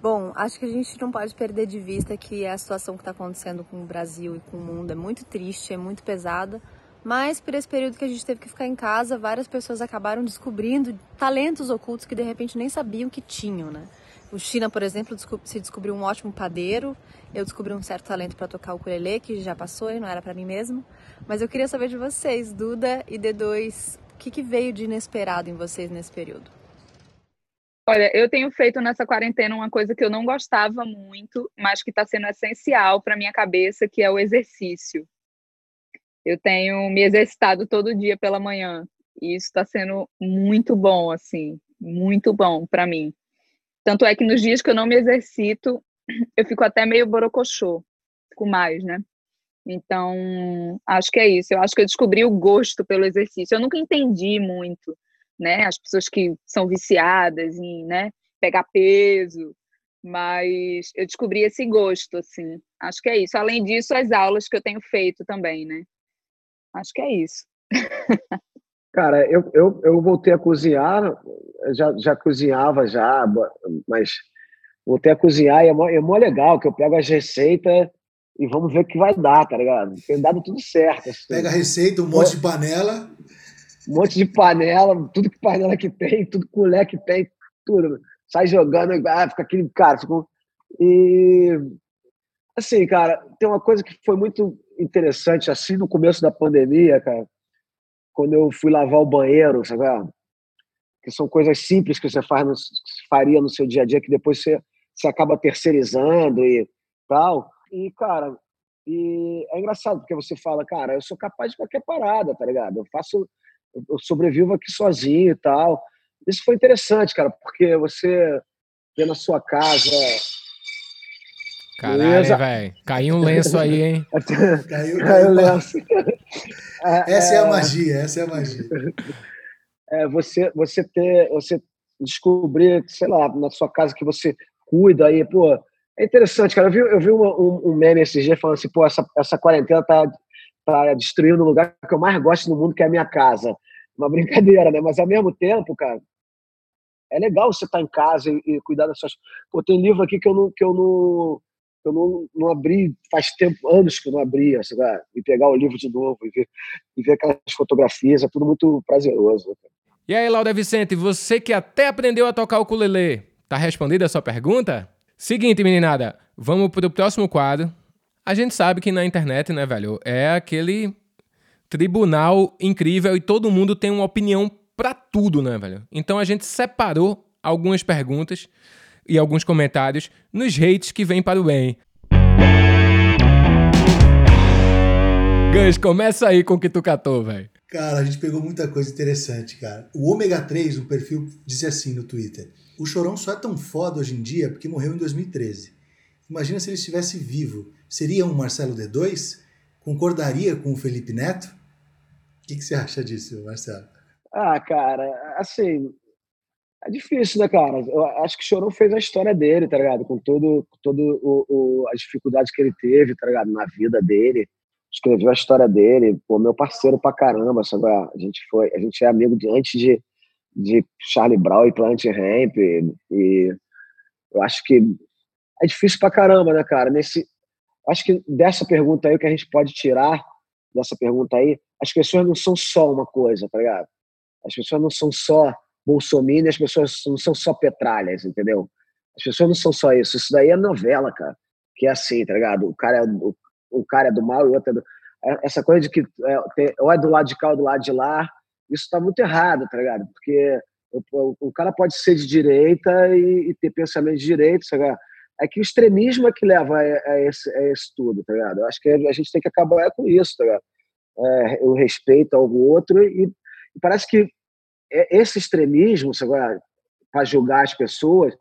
Bom, acho que a gente não pode perder de vista que a situação que está acontecendo com o Brasil e com o mundo é muito triste, é muito pesada. Mas por esse período que a gente teve que ficar em casa, várias pessoas acabaram descobrindo talentos ocultos que de repente nem sabiam que tinham, né? O China, por exemplo, se descobriu um ótimo padeiro. Eu descobri um certo talento para tocar o ukulele, que já passou e não era para mim mesmo. Mas eu queria saber de vocês, Duda e D2, o que, que veio de inesperado em vocês nesse período?
Olha, eu tenho feito nessa quarentena uma coisa que eu não gostava muito, mas que está sendo essencial para minha cabeça, que é o exercício. Eu tenho me exercitado todo dia pela manhã e isso está sendo muito bom, assim, muito bom para mim. Tanto é que nos dias que eu não me exercito, eu fico até meio borocochô, fico mais, né? Então, acho que é isso. Eu acho que eu descobri o gosto pelo exercício. Eu nunca entendi muito né? As pessoas que são viciadas em, né, pegar peso, mas eu descobri esse gosto, assim. Acho que é isso. Além disso, as aulas que eu tenho feito também, né? Acho que é isso.
Cara, eu, eu, eu voltei a cozinhar, já, já cozinhava já, mas voltei a cozinhar e é mó, é mó legal, que eu pego as receitas e vamos ver o que vai dar, tá ligado? Tem dado tudo certo. Assim.
Pega a receita, um monte de panela
um monte de panela, tudo que panela que tem, tudo colher que tem, tudo. Sai jogando, ah, fica aquele cara. Fica... E assim, cara, tem uma coisa que foi muito interessante, assim, no começo da pandemia, cara, quando eu fui lavar o banheiro, sabe? Que são coisas simples que você faz no, faria no seu dia a dia, que depois você, você acaba terceirizando e tal. E, cara, e é engraçado, porque você fala, cara, eu sou capaz de qualquer parada, tá ligado? Eu faço eu sobrevivo aqui sozinho e tal. Isso foi interessante, cara, porque você vê na sua casa.
Caralho, velho. Caiu um lenço aí, hein?
caiu, caiu um lenço. É, essa é, é, a magia, essa é a magia.
É, você, você ter, você descobrir, sei lá, na sua casa que você cuida aí, pô. É interessante, cara. Eu vi, eu vi uma, um, um meme esses dias falando assim, pô, essa, essa quarentena tá para destruir o lugar que eu mais gosto no mundo, que é a minha casa. Uma brincadeira, né? Mas ao mesmo tempo, cara, é legal você estar tá em casa e, e, cuidar das suas. Pô, tem livro aqui que eu não, que eu não, eu não, não abri faz tempo, anos que eu não abria, e pegar o livro de novo e ver, e ver aquelas fotografias, é tudo muito prazeroso. Né,
e aí, Laura Vicente, você que até aprendeu a tocar o ukulele, tá respondida a sua pergunta? Seguinte, meninada, vamos pro próximo quadro, a gente sabe que na internet, né, velho, é aquele tribunal incrível e todo mundo tem uma opinião para tudo, né, velho? Então a gente separou algumas perguntas e alguns comentários nos hates que vêm para o bem. Gans, começa aí com o que tu catou, velho.
Cara, a gente pegou muita coisa interessante, cara. O Ômega 3, um perfil, disse assim no Twitter: O Chorão só é tão foda hoje em dia porque morreu em 2013. Imagina se ele estivesse vivo seria um Marcelo D2? Concordaria com o Felipe Neto? O que, que você acha disso, Marcelo?
Ah, cara, assim, é difícil, né, cara? Eu acho que o Chorão fez a história dele, tá ligado? Com todo, todo o, o, as dificuldades que ele teve, tá ligado? Na vida dele. Escreveu a história dele, pô, meu parceiro pra caramba, sabe? A gente foi, a gente é amigo de, antes de, de Charlie Brown e Plant Ramp, e, e eu acho que é difícil pra caramba, né, cara? Nesse, acho que dessa pergunta aí, o que a gente pode tirar dessa pergunta aí, as pessoas não são só uma coisa, tá ligado? As pessoas não são só Bolsonaro, as pessoas não são só petralhas, entendeu? As pessoas não são só isso. Isso daí é novela, cara. Que é assim, tá ligado? O cara é, o, o cara é do mal e o outro é do... É, essa coisa de que é, tem, ou é do lado de cá ou do lado de lá, isso tá muito errado, tá ligado? Porque o, o, cara pode ser de direita e, e ter pensamento de direita, sabe? é que o extremismo é que leva a, a, esse, a esse tudo, tá ligado? Eu acho que a gente tem que acabar com isso, tá ligado? é, o respeito ao outro, e, e parece que esse extremismo, para julgar as pessoas,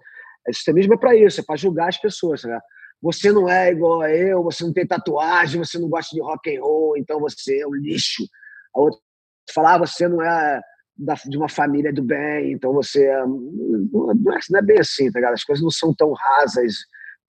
esse extremismo é para isso, é para julgar as pessoas. Sabe? Você não é igual a eu, você não tem tatuagem, você não gosta de rock and roll, então você é um lixo. A outra falar, ah, você não é da, de uma família do bem, então você é, não, é, não é bem assim, tá? As coisas não são tão rasas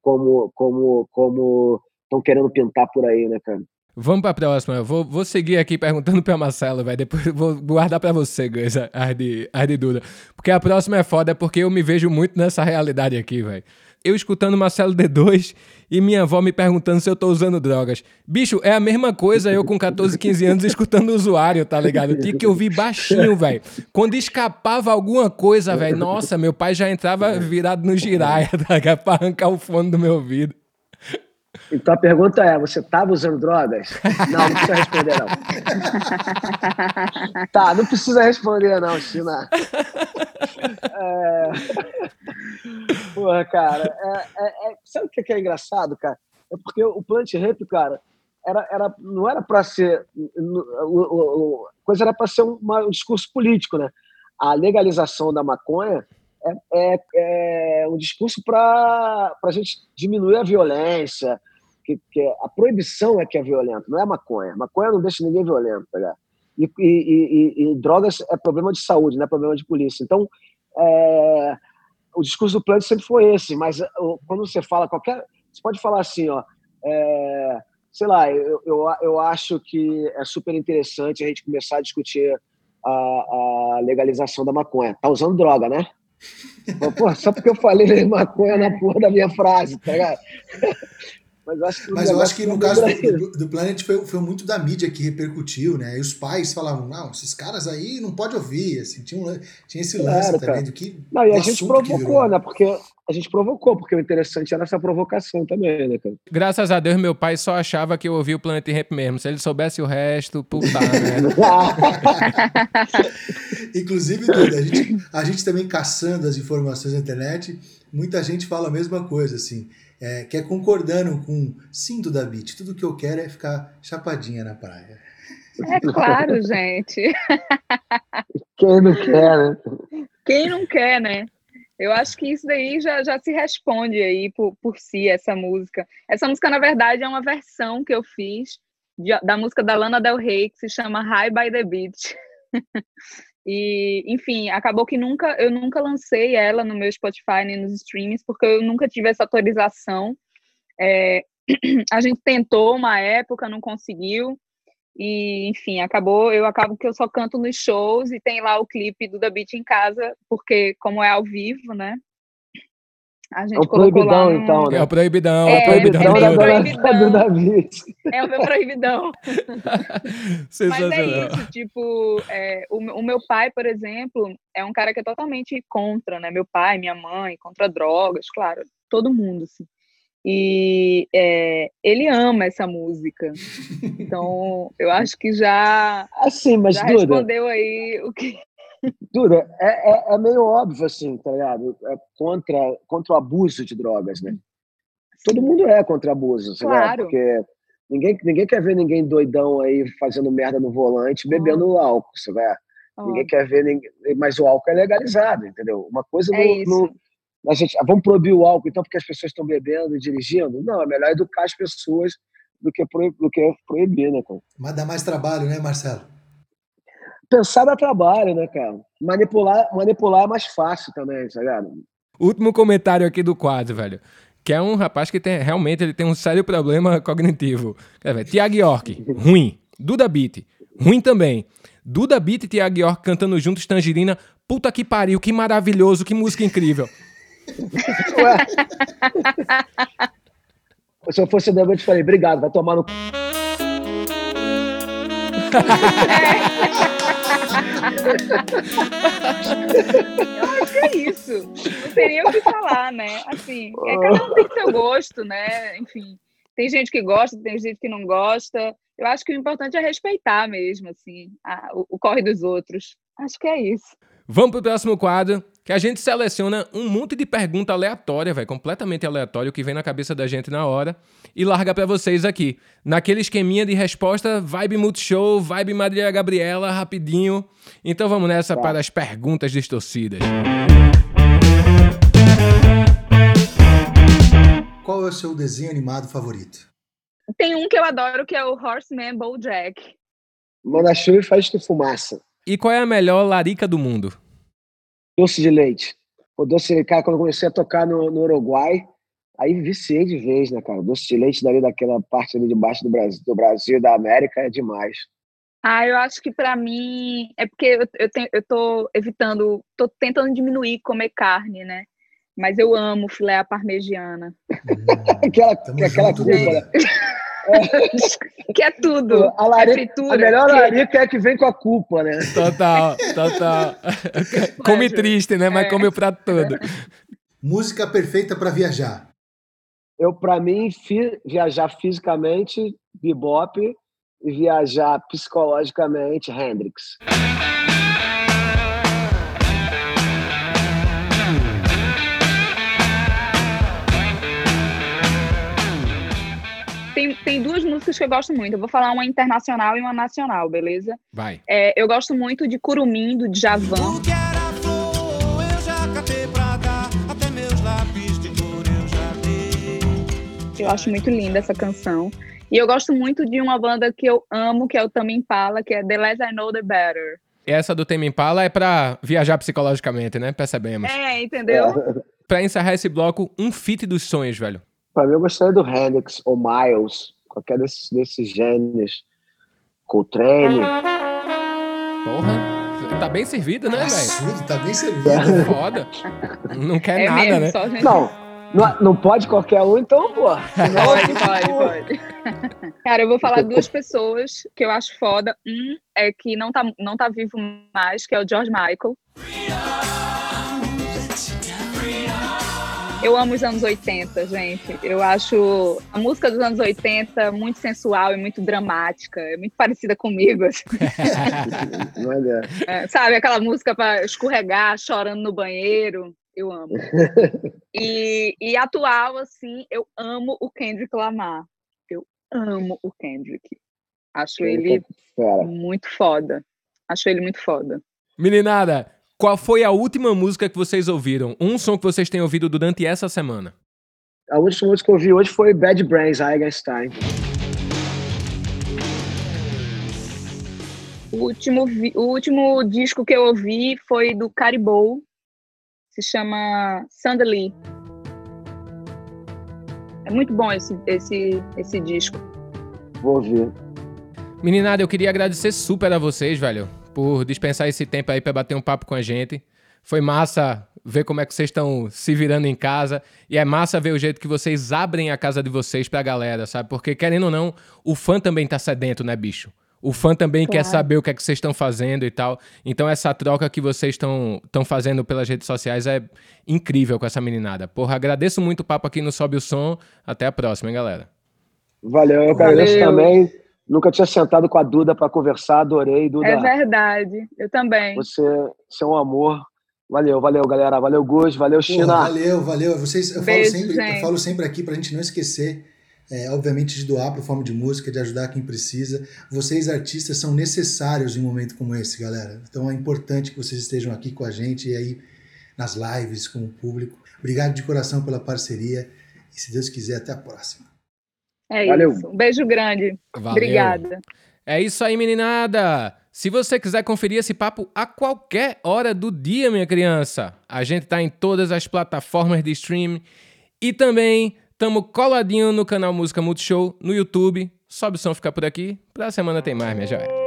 como como como estão querendo pintar por aí, né, cara?
Vamos para a próxima. Vou, vou seguir aqui perguntando para Marcelo, vai. Depois vou guardar para você, Gus, a de, a de Duda. Porque a próxima é foda, porque eu me vejo muito nessa realidade aqui, velho eu escutando Marcelo D2 e minha avó me perguntando se eu tô usando drogas. Bicho, é a mesma coisa eu com 14, 15 anos escutando o usuário, tá ligado? Tinha que ouvir baixinho, velho. Quando escapava alguma coisa, velho, nossa, meu pai já entrava virado no giraia, tá ligado? Pra arrancar o fone do meu ouvido.
Então a pergunta é: você estava usando drogas? Não, não precisa responder, não. tá, não precisa responder, não, China. É... Porra, cara, é, é, é... sabe o que é engraçado, cara? É porque o Plant Rap, cara, era, era, não era para ser. A coisa era para ser uma, um discurso político, né? A legalização da maconha é, é, é um discurso para a gente diminuir a violência, que, que, a proibição é que é violenta, não é a maconha. Maconha não deixa ninguém violento, tá e, e, e, e, drogas é problema de saúde, não é problema de polícia. Então, é, o discurso do plano sempre foi esse, mas quando você fala qualquer. Você pode falar assim, ó. É, sei lá, eu, eu, eu acho que é super interessante a gente começar a discutir a, a legalização da maconha. Tá usando droga, né? Pô, só porque eu falei maconha na porra da minha frase, tá ligado?
Mas, acho que, Mas eu acho que no caso do, do, Planet foi, foi muito da mídia que repercutiu, né? E os pais falavam, não, esses caras aí não pode ouvir, assim, tinha, um, tinha esse lance claro, também do que.
Não, e a gente provocou, né? Porque a gente provocou, porque o interessante era essa provocação também, né, cara?
Graças a Deus, meu pai só achava que eu ouvia o Planet Rap mesmo. Se ele soubesse o resto, puta merda.
Inclusive, Duda, a gente, a gente também caçando as informações na internet, muita gente fala a mesma coisa, assim é, que é concordando com cinto da Beat. Tudo que eu quero é ficar chapadinha na praia.
É claro, gente.
Quem não quer, né?
Quem não quer, né? Eu acho que isso daí já, já se responde aí por, por si, essa música. Essa música, na verdade, é uma versão que eu fiz de, da música da Lana Del Rey, que se chama High by the Beach. E, enfim, acabou que nunca eu nunca lancei ela no meu Spotify nem nos streams, porque eu nunca tive essa autorização. É, a gente tentou uma época, não conseguiu. E, enfim, acabou, eu acabo que eu só canto nos shows e tem lá o clipe do The Beat em casa, porque como é ao vivo, né?
A gente é o proibidão, no... então,
né? É o proibidão,
é,
o proibidão,
é, o proibidão. Da, Davi. É o meu proibidão. Mas é isso, tipo, é, o, o, meu pai, por exemplo, é um cara que é totalmente contra, né? Meu pai, minha mãe, contra drogas, claro, todo mundo, assim. E é, ele ama essa música. Então, eu acho que já,
assim, mas,
já respondeu aí o que
Duda, é, é, é, meio óbvio, assim, tá ligado? É contra, contra o abuso de drogas, né? Todo mundo é contra abuso,
claro.
Porque ninguém, ninguém quer ver ninguém doidão aí fazendo merda no volante, bebendo oh. álcool, sabe? Oh. Ninguém quer ver ninguém... Mas o álcool é legalizado, entendeu? Uma coisa
é
no, no, a gente, ah, vamos proibir o álcool, então, porque as pessoas estão bebendo e dirigindo? Não, é melhor educar as pessoas do que, proibir, do que proibir, né, cara?
Mas dá mais trabalho, né, Marcelo?
Pensar dá trabalho, né, cara? Manipular, manipular é mais fácil também, tá ligado?
Último comentário aqui do quadro, velho. Que é um rapaz que tem, realmente ele tem um sério problema cognitivo. É, Tiago York, ruim. Duda Beat, ruim também. Duda Beat e Tiago York cantando juntos Tangerina. Puta que pariu, que maravilhoso, que música incrível. Ué.
Se eu fosse o eu te falei, obrigado, vai tomar no.
Eu acho que é isso. Não teria o que falar, né? Assim, é, cada um tem seu gosto, né? Enfim, tem gente que gosta, tem gente que não gosta. Eu acho que o importante é respeitar mesmo, assim, a, o, o corre dos outros. Acho que é isso.
Vamos pro próximo quadro, que a gente seleciona um monte de pergunta aleatória, velho, completamente aleatório, que vem na cabeça da gente na hora, e larga para vocês aqui. Naquele esqueminha de resposta, vibe Multishow, vibe Maria Gabriela, rapidinho. Então vamos nessa tá. para as perguntas distorcidas.
Qual é o seu desenho animado favorito?
Tem um que eu adoro, que é o Horseman Bojack.
Manda chuva e faz de fumaça.
E qual é a melhor larica do mundo?
Doce de leite. O doce de cara, quando eu comecei a tocar no, no Uruguai, aí viciei de vez, né, cara? Doce de leite dali daquela parte ali de baixo do Brasil, do Brasil da América é demais.
Ah, eu acho que para mim é porque eu, eu, tenho, eu tô evitando, tô tentando diminuir comer carne, né? Mas eu amo filé à parmegiana.
Aquela aquela culpa, né?
que é tudo.
A, larica, é fritura, a melhor que... larica é que vem com a culpa, né?
Total, total. come triste, né? Mas é. come o prato todo.
Música perfeita para viajar.
Eu, para mim, fi, viajar fisicamente, bebop, e viajar psicologicamente, Hendrix.
Tem, duas músicas que eu gosto muito. Eu vou falar uma internacional e uma nacional, beleza?
Vai.
É, eu gosto muito de Curumim, do Djavan. Eu acho muito linda essa canção. E eu gosto muito de uma banda que eu amo, que é o Tame Impala, que é The Less I Know The Better.
Essa do Tame Impala é pra viajar psicologicamente, né? Percebemos.
É, entendeu? É.
pra encerrar esse bloco, um fit dos sonhos, velho.
Pra mim, eu gostaria do Hendrix ou Miles, qualquer desses, desses gêneros. Coltrane.
Porra, tá bem servido, né, velho?
Tá bem servido.
Foda. Não quer é nada, mesmo,
né? Não, não, não pode qualquer um, então, pô.
Pode, pode, pode. Cara, eu vou falar duas pessoas que eu acho foda. Um é que não tá, não tá vivo mais, que é o George Michael. Eu amo os anos 80, gente. Eu acho a música dos anos 80 muito sensual e muito dramática. É muito parecida comigo. Assim. é, sabe, aquela música para escorregar, chorando no banheiro. Eu amo. E, e atual, assim, eu amo o Kendrick Lamar. Eu amo o Kendrick. Acho ele muito foda. Acho ele muito foda.
Meninada, qual foi a última música que vocês ouviram? Um som que vocês têm ouvido durante essa semana?
A última música que eu ouvi hoje foi Bad Brains, Eigenstein.
O último, o último disco que eu ouvi foi do Caribou, se chama Sandali. É muito bom esse, esse, esse disco.
Vou ouvir.
Meninada, eu queria agradecer super a vocês, velho por dispensar esse tempo aí para bater um papo com a gente. Foi massa ver como é que vocês estão se virando em casa e é massa ver o jeito que vocês abrem a casa de vocês pra galera, sabe? Porque querendo ou não, o fã também tá sedento, né, bicho? O fã também claro. quer saber o que é que vocês estão fazendo e tal. Então essa troca que vocês estão fazendo pelas redes sociais é incrível com essa meninada. Porra, agradeço muito o papo aqui no Sobe o Som. Até a próxima, hein, galera.
Valeu, eu agradeço também. Nunca tinha sentado com a Duda para conversar, adorei, Duda.
É verdade, eu também.
Você, você é um amor. Valeu, valeu, galera. Valeu, Gus. Valeu, China. Pô,
valeu, valeu. Vocês, eu, Beijo, falo sempre, eu falo sempre aqui para a gente não esquecer, é, obviamente, de doar para o Fome de Música, de ajudar quem precisa. Vocês, artistas, são necessários em um momento como esse, galera. Então é importante que vocês estejam aqui com a gente e aí nas lives com o público. Obrigado de coração pela parceria e, se Deus quiser, até a próxima.
É Valeu. isso. Um beijo grande. Valeu. Obrigada.
É isso aí, meninada. Se você quiser conferir esse papo a qualquer hora do dia, minha criança, a gente tá em todas as plataformas de streaming e também estamos coladinho no canal Música Multishow no YouTube. Sobe o som, fica por aqui. Pra semana tem mais, minha joia.